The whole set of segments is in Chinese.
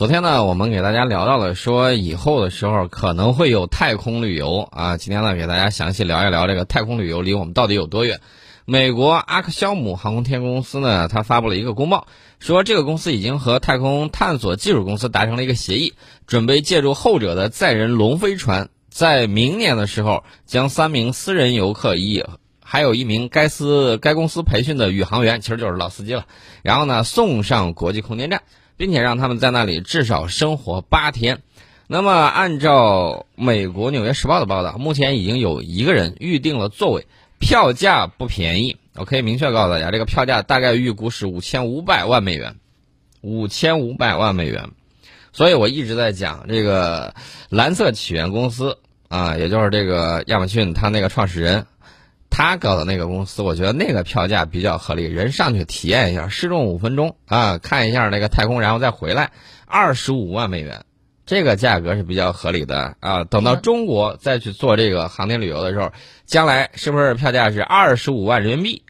昨天呢，我们给大家聊到了说以后的时候可能会有太空旅游啊。今天呢，给大家详细聊一聊这个太空旅游离我们到底有多远。美国阿克肖姆航空天公司呢，它发布了一个公报，说这个公司已经和太空探索技术公司达成了一个协议，准备借助后者的载人龙飞船，在明年的时候将三名私人游客一还有一名该司该公司培训的宇航员，其实就是老司机了，然后呢送上国际空间站。并且让他们在那里至少生活八天。那么，按照美国《纽约时报》的报道，目前已经有一个人预定了座位，票价不便宜。我可以明确告诉大家，这个票价大概预估是五千五百万美元，五千五百万美元。所以我一直在讲这个蓝色起源公司啊，也就是这个亚马逊他那个创始人。他搞的那个公司，我觉得那个票价比较合理，人上去体验一下，试用五分钟啊，看一下那个太空，然后再回来，二十五万美元，这个价格是比较合理的啊。等到中国再去做这个航天旅游的时候，将来是不是票价是二十五万人民币？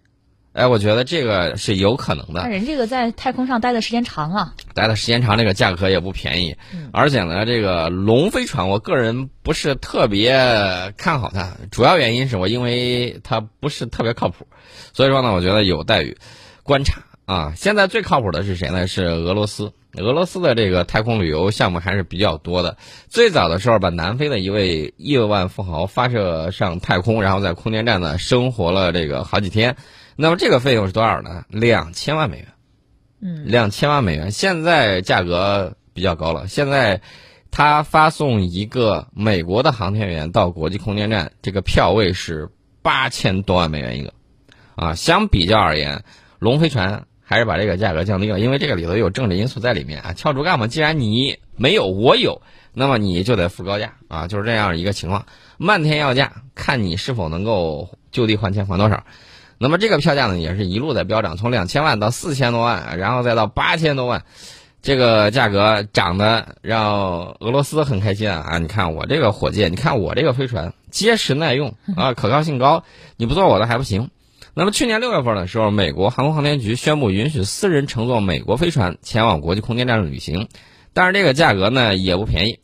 哎，我觉得这个是有可能的。那人这个在太空上待的时间长啊，待的时间长，这个价格也不便宜。而且呢，这个龙飞船，我个人不是特别看好它，主要原因是我因为它不是特别靠谱，所以说呢，我觉得有待于观察啊。现在最靠谱的是谁呢？是俄罗斯。俄罗斯的这个太空旅游项目还是比较多的。最早的时候，把南非的一位亿万富豪发射上太空，然后在空间站呢生活了这个好几天。那么这个费用是多少呢？两千万美元，嗯，两千万美元。现在价格比较高了。现在，他发送一个美国的航天员到国际空间站，这个票位是八千多万美元一个，啊，相比较而言，龙飞船还是把这个价格降低了，因为这个里头有政治因素在里面啊。敲竹杠嘛，既然你没有，我有，那么你就得付高价啊，就是这样一个情况，漫天要价，看你是否能够就地还钱，还多少。那么这个票价呢，也是一路在飙涨，从两千万到四千多万，然后再到八千多万，这个价格涨得让俄罗斯很开心啊！啊，你看我这个火箭，你看我这个飞船结实耐用啊，可靠性高，你不坐我的还不行。那么去年六月份的时候，美国航空航天局宣布允许私人乘坐美国飞船前往国际空间站旅行，但是这个价格呢也不便宜，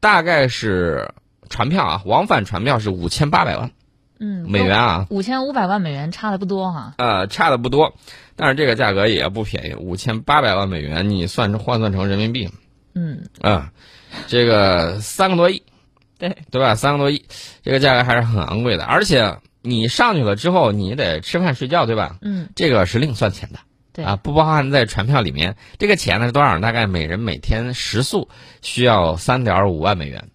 大概是船票啊，往返船票是五千八百万。嗯，美元啊，五千五百万美元差的不多哈。呃，差的不多，但是这个价格也不便宜，五千八百万美元，你算成换算成人民币，嗯，啊，这个三个多亿，对对吧？三个多亿，这个价格还是很昂贵的，而且你上去了之后，你得吃饭睡觉，对吧？嗯，这个是另算钱的，对啊，不包含在船票里面。这个钱呢是多少？大概每人每天食宿需要三点五万美元，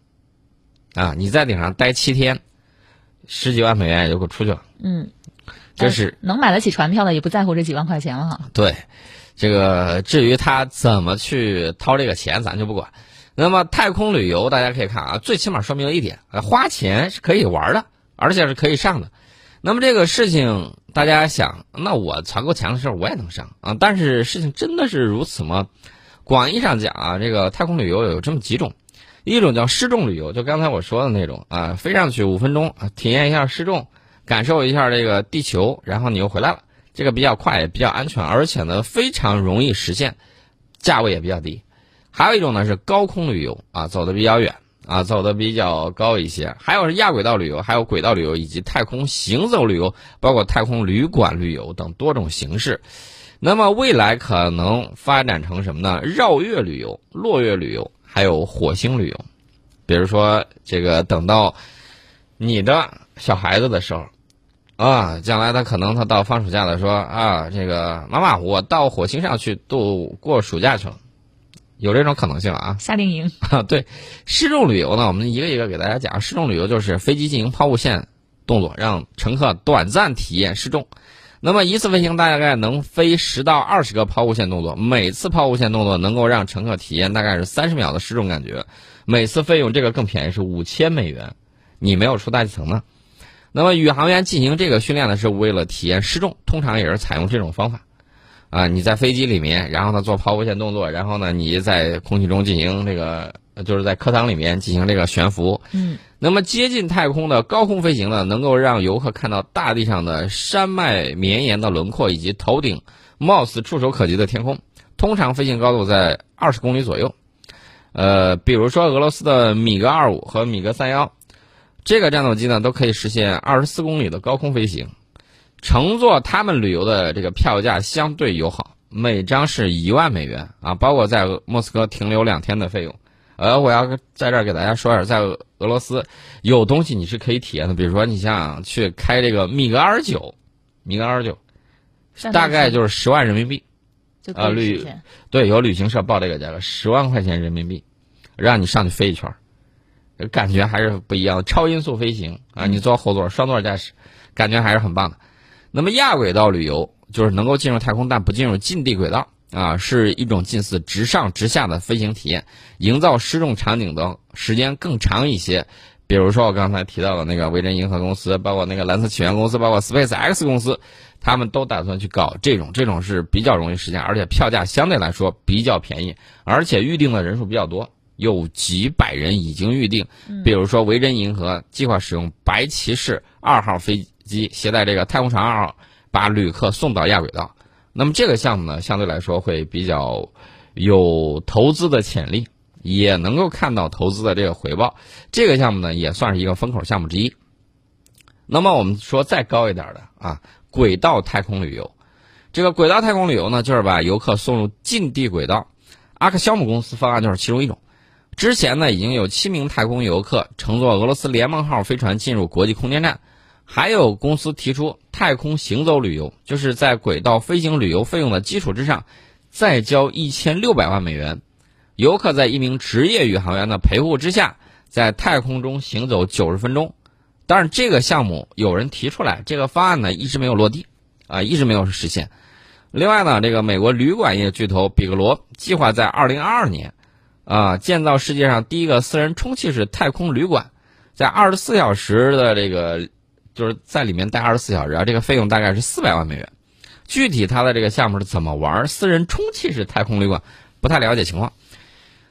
啊，你在顶上待七天。十几万美元也就给出去了。嗯，就是能买得起船票的，也不在乎这几万块钱了哈。对，这个至于他怎么去掏这个钱，咱就不管。那么太空旅游，大家可以看啊，最起码说明了一点：花钱是可以玩的，而且是可以上的。那么这个事情，大家想，那我攒够钱的时候，我也能上啊。但是事情真的是如此吗？广义上讲啊，这个太空旅游有这么几种。一种叫失重旅游，就刚才我说的那种啊，飞上去五分钟啊，体验一下失重，感受一下这个地球，然后你又回来了，这个比较快也比较安全，而且呢非常容易实现，价位也比较低。还有一种呢是高空旅游啊，走的比较远啊，走的比较高一些。还有是亚轨道旅游，还有轨道旅游以及太空行走旅游，包括太空旅馆旅游等多种形式。那么未来可能发展成什么呢？绕月旅游、落月旅游。还有火星旅游，比如说这个等到你的小孩子的时候，啊，将来他可能他到放暑假了，说啊，这个妈妈，我到火星上去度过暑假去了，有这种可能性啊？夏令营啊，对，失重旅游呢，我们一个一个给大家讲。失重旅游就是飞机进行抛物线动作，让乘客短暂体验失重。那么一次飞行大概能飞十到二十个抛物线动作，每次抛物线动作能够让乘客体验大概是三十秒的失重感觉，每次费用这个更便宜是五千美元，你没有出大气层呢。那么宇航员进行这个训练呢，是为了体验失重，通常也是采用这种方法。啊，你在飞机里面，然后呢做抛物线动作，然后呢你在空气中进行这个，就是在课堂里面进行这个悬浮。嗯。那么接近太空的高空飞行呢，能够让游客看到大地上的山脉绵延的轮廓，以及头顶貌似触手可及的天空。通常飞行高度在二十公里左右。呃，比如说俄罗斯的米格二五和米格三幺，这个战斗机呢都可以实现二十四公里的高空飞行。乘坐他们旅游的这个票价相对友好，每张是一万美元啊，包括在莫斯科停留两天的费用。呃，我要在这儿给大家说一下，在俄罗斯有东西你是可以体验的，比如说你像去开这个米格二九，米格二九，大概就是十万人民币。啊，旅对有旅行社报这个价格，十万块钱人民币，让你上去飞一圈儿，感觉还是不一样。超音速飞行啊，你坐后座双座驾驶，感觉还是很棒的。那么亚轨道旅游就是能够进入太空，但不进入近地轨道啊，是一种近似直上直下的飞行体验，营造失重场景的时间更长一些。比如说我刚才提到的那个维珍银河公司，包括那个蓝色起源公司，包括 Space X 公司，他们都打算去搞这种，这种是比较容易实现，而且票价相对来说比较便宜，而且预定的人数比较多，有几百人已经预定。比如说维珍银河计划使用白骑士二号飞。机携带这个太空船二号，把旅客送到亚轨道。那么这个项目呢，相对来说会比较有投资的潜力，也能够看到投资的这个回报。这个项目呢，也算是一个风口项目之一。那么我们说再高一点的啊，轨道太空旅游。这个轨道太空旅游呢，就是把游客送入近地轨道。阿克肖姆公司方案就是其中一种。之前呢，已经有七名太空游客乘坐俄罗斯联盟号飞船进入国际空间站。还有公司提出太空行走旅游，就是在轨道飞行旅游费用的基础之上，再交一千六百万美元，游客在一名职业宇航员的陪护之下，在太空中行走九十分钟。但是这个项目有人提出来，这个方案呢一直没有落地，啊，一直没有实现。另外呢，这个美国旅馆业巨头比格罗计划在二零二二年，啊，建造世界上第一个私人充气式太空旅馆，在二十四小时的这个。就是在里面待二十四小时啊，这个费用大概是四百万美元。具体它的这个项目是怎么玩？私人充气式太空旅馆，不太了解情况。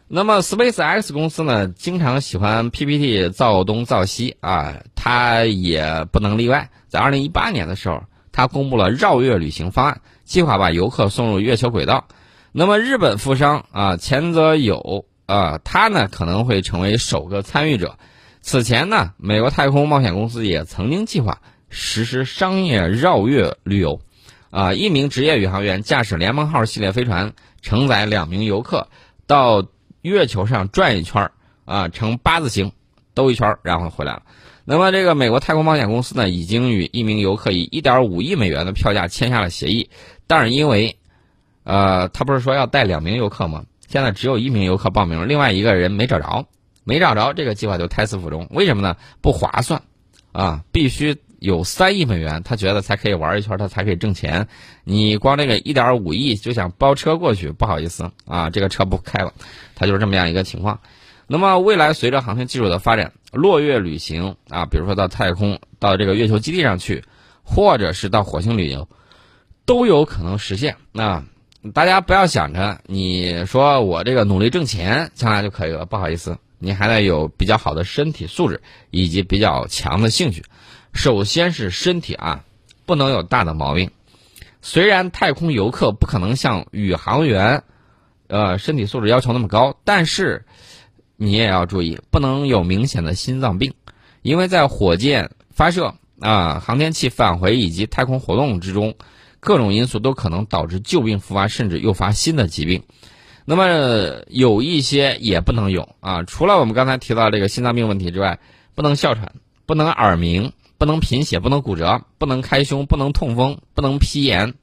那么 Space X 公司呢，经常喜欢 PPT 造东造西啊，它也不能例外。在二零一八年的时候，它公布了绕月旅行方案，计划把游客送入月球轨道。那么日本富商啊，前泽友啊，他呢可能会成为首个参与者。此前呢，美国太空冒险公司也曾经计划实施商业绕月旅游，啊，一名职业宇航员驾驶联盟号系列飞船，承载两名游客到月球上转一圈啊，呈八字形兜一圈，然后回来了。那么，这个美国太空冒险公司呢，已经与一名游客以一点五亿美元的票价签下了协议，但是因为，呃，他不是说要带两名游客吗？现在只有一名游客报名，另外一个人没找着。没找着，这个计划就胎死腹中。为什么呢？不划算，啊，必须有三亿美元，他觉得才可以玩一圈，他才可以挣钱。你光这个一点五亿就想包车过去，不好意思啊，这个车不开了。他就是这么样一个情况。那么未来随着航天技术的发展，落月旅行啊，比如说到太空，到这个月球基地上去，或者是到火星旅游，都有可能实现。那大家不要想着你说我这个努力挣钱将来就可以了，不好意思。你还得有比较好的身体素质以及比较强的兴趣。首先是身体啊，不能有大的毛病。虽然太空游客不可能像宇航员，呃，身体素质要求那么高，但是你也要注意，不能有明显的心脏病，因为在火箭发射啊、航天器返回以及太空活动之中，各种因素都可能导致旧病复发，甚至诱发新的疾病。那么有一些也不能有啊，除了我们刚才提到这个心脏病问题之外，不能哮喘，不能耳鸣，不能贫血，不能骨折，不能开胸，不能痛风，不能皮炎。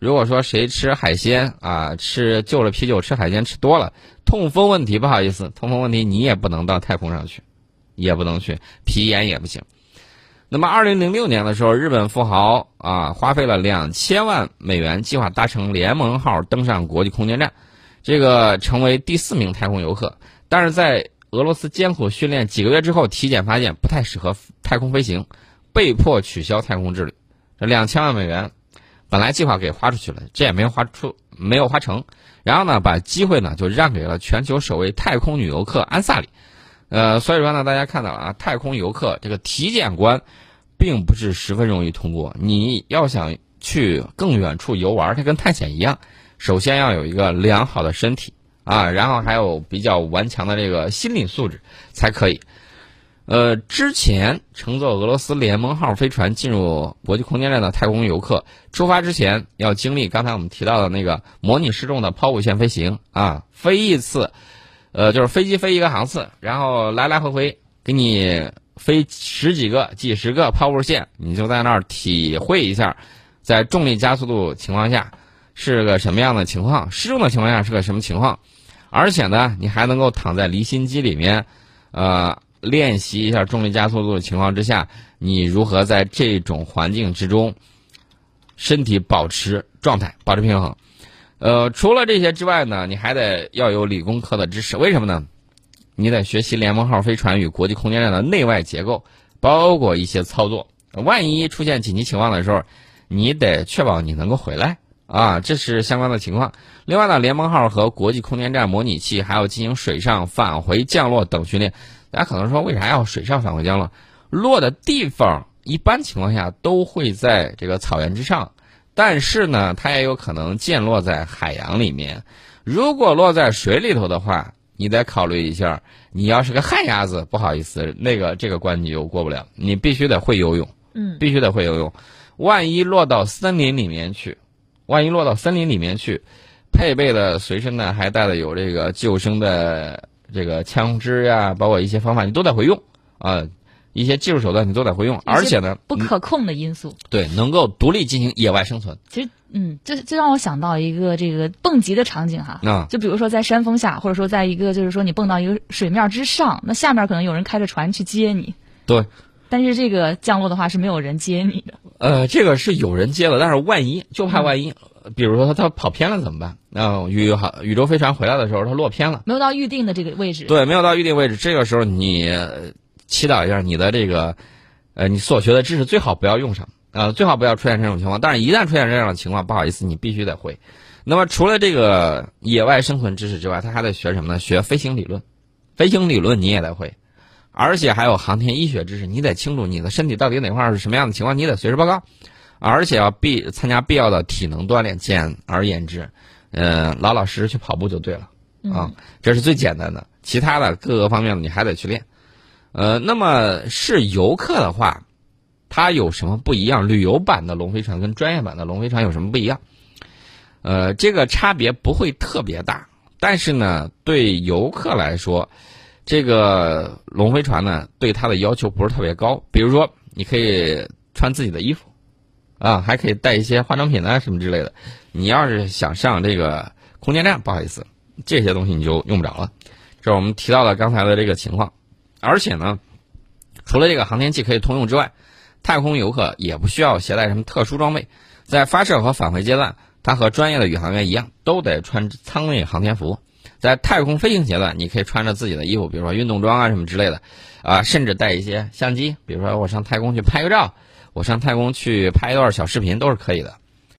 如果说谁吃海鲜啊，吃就着啤酒吃海鲜吃多了，痛风问题不好意思，痛风问题你也不能到太空上去，也不能去，皮炎也不行。那么二零零六年的时候，日本富豪啊花费了两千万美元，计划搭乘联盟号登上国际空间站。这个成为第四名太空游客，但是在俄罗斯艰苦训练几个月之后，体检发现不太适合太空飞行，被迫取消太空之旅。这两千万美元本来计划给花出去了，这也没有花出，没有花成。然后呢，把机会呢就让给了全球首位太空女游客安萨里。呃，所以说呢，大家看到了啊，太空游客这个体检关，并不是十分容易通过。你要想去更远处游玩，它跟探险一样。首先要有一个良好的身体啊，然后还有比较顽强的这个心理素质才可以。呃，之前乘坐俄罗斯联盟号飞船进入国际空间站的太空游客，出发之前要经历刚才我们提到的那个模拟失重的抛物线飞行啊，飞一次，呃，就是飞机飞一个航次，然后来来回回给你飞十几个、几十个抛物线，你就在那儿体会一下，在重力加速度情况下是个什么样的情况，失重的情况下是个什么情况，而且呢，你还能够躺在离心机里面，呃。练习一下重力加速度的情况之下，你如何在这种环境之中，身体保持状态，保持平衡？呃，除了这些之外呢，你还得要有理工科的知识。为什么呢？你得学习联盟号飞船与国际空间站的内外结构，包括一些操作。万一出现紧急情况的时候，你得确保你能够回来啊，这是相关的情况。另外呢，联盟号和国际空间站模拟器还要进行水上返回降落等训练。大家可能说，为啥要水上返回降落？落的地方一般情况下都会在这个草原之上，但是呢，它也有可能溅落在海洋里面。如果落在水里头的话，你得考虑一下。你要是个旱鸭子，不好意思，那个这个关你就过不了。你必须得会游泳，嗯，必须得会游泳。万一落到森林里面去，万一落到森林里面去，配备的随身呢还带的有这个救生的。这个枪支呀，包括一些方法，你都得会用啊，一些技术手段你都得会用，而且呢，不可控的因素，对，能够独立进行野外生存。其实，嗯，这这让我想到一个这个蹦极的场景哈，啊，就比如说在山峰下，或者说在一个就是说你蹦到一个水面之上，那下面可能有人开着船去接你，对，但是这个降落的话是没有人接你的。呃，这个是有人接了，但是万一就怕万一。比如说他他跑偏了怎么办？啊，宇航宇宙飞船回来的时候，他落偏了，没有到预定的这个位置。对，没有到预定位置。这个时候你祈祷一下你的这个，呃，你所学的知识最好不要用上啊，最好不要出现这种情况。但是，一旦出现这样的情况，不好意思，你必须得会。那么，除了这个野外生存知识之外，他还得学什么呢？学飞行理论，飞行理论你也得会，而且还有航天医学知识，你得清楚你的身体到底哪块是什么样的情况，你得随时报告。而且要必参加必要的体能锻炼。简而言之，呃，老老实实去跑步就对了啊，这是最简单的。其他的各个方面你还得去练。呃，那么是游客的话，它有什么不一样？旅游版的龙飞船跟专业版的龙飞船有什么不一样？呃，这个差别不会特别大，但是呢，对游客来说，这个龙飞船呢，对它的要求不是特别高。比如说，你可以穿自己的衣服。啊，还可以带一些化妆品啊什么之类的。你要是想上这个空间站，不好意思，这些东西你就用不着了。这是我们提到了刚才的这个情况。而且呢，除了这个航天器可以通用之外，太空游客也不需要携带什么特殊装备。在发射和返回阶段，它和专业的宇航员一样，都得穿舱内航天服。在太空飞行阶段，你可以穿着自己的衣服，比如说运动装啊什么之类的，啊，甚至带一些相机，比如说我上太空去拍个照。我上太空去拍一段小视频都是可以的。